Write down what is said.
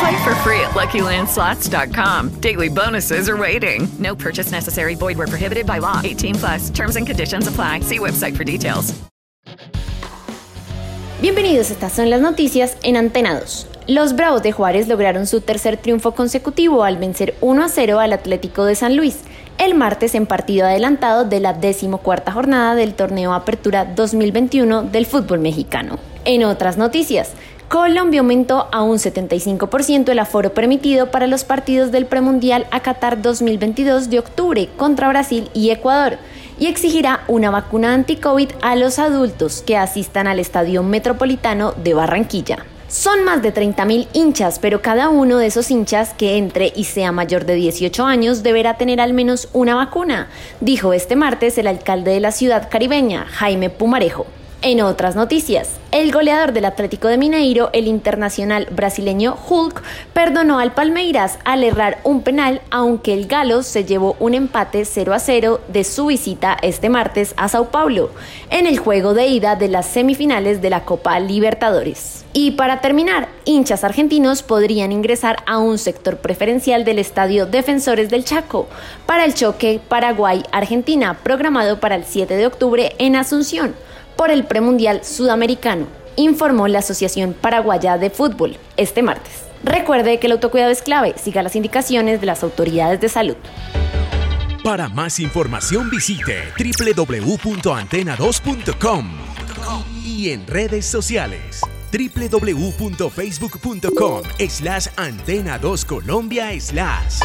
Play for free at LuckyLandSlots.com. Daily bonuses are waiting. No purchase necessary. Void where prohibited by law. 18 plus. Terms and conditions apply. See website for details. Bienvenidos, estas son las noticias en Antena 2. Los Bravos de Juárez lograron su tercer triunfo consecutivo al vencer 1 a 0 al Atlético de San Luis el martes en partido adelantado de la decimocuarta jornada del torneo Apertura 2021 del fútbol mexicano. En otras noticias, Colombia aumentó a un 75% el aforo permitido para los partidos del premundial a Qatar 2022 de octubre contra Brasil y Ecuador y exigirá una vacuna anti-COVID a los adultos que asistan al Estadio Metropolitano de Barranquilla. Son más de 30.000 hinchas, pero cada uno de esos hinchas que entre y sea mayor de 18 años deberá tener al menos una vacuna, dijo este martes el alcalde de la ciudad caribeña, Jaime Pumarejo. En otras noticias, el goleador del Atlético de Mineiro, el internacional brasileño Hulk, perdonó al Palmeiras al errar un penal, aunque el Galo se llevó un empate 0 a 0 de su visita este martes a Sao Paulo, en el juego de ida de las semifinales de la Copa Libertadores. Y para terminar, hinchas argentinos podrían ingresar a un sector preferencial del Estadio Defensores del Chaco para el choque Paraguay-Argentina, programado para el 7 de octubre en Asunción por el premundial sudamericano, informó la Asociación Paraguaya de Fútbol este martes. Recuerde que el autocuidado es clave, siga las indicaciones de las autoridades de salud. Para más información visite www.antena2.com y en redes sociales www.facebook.com slash antena2colombia slash.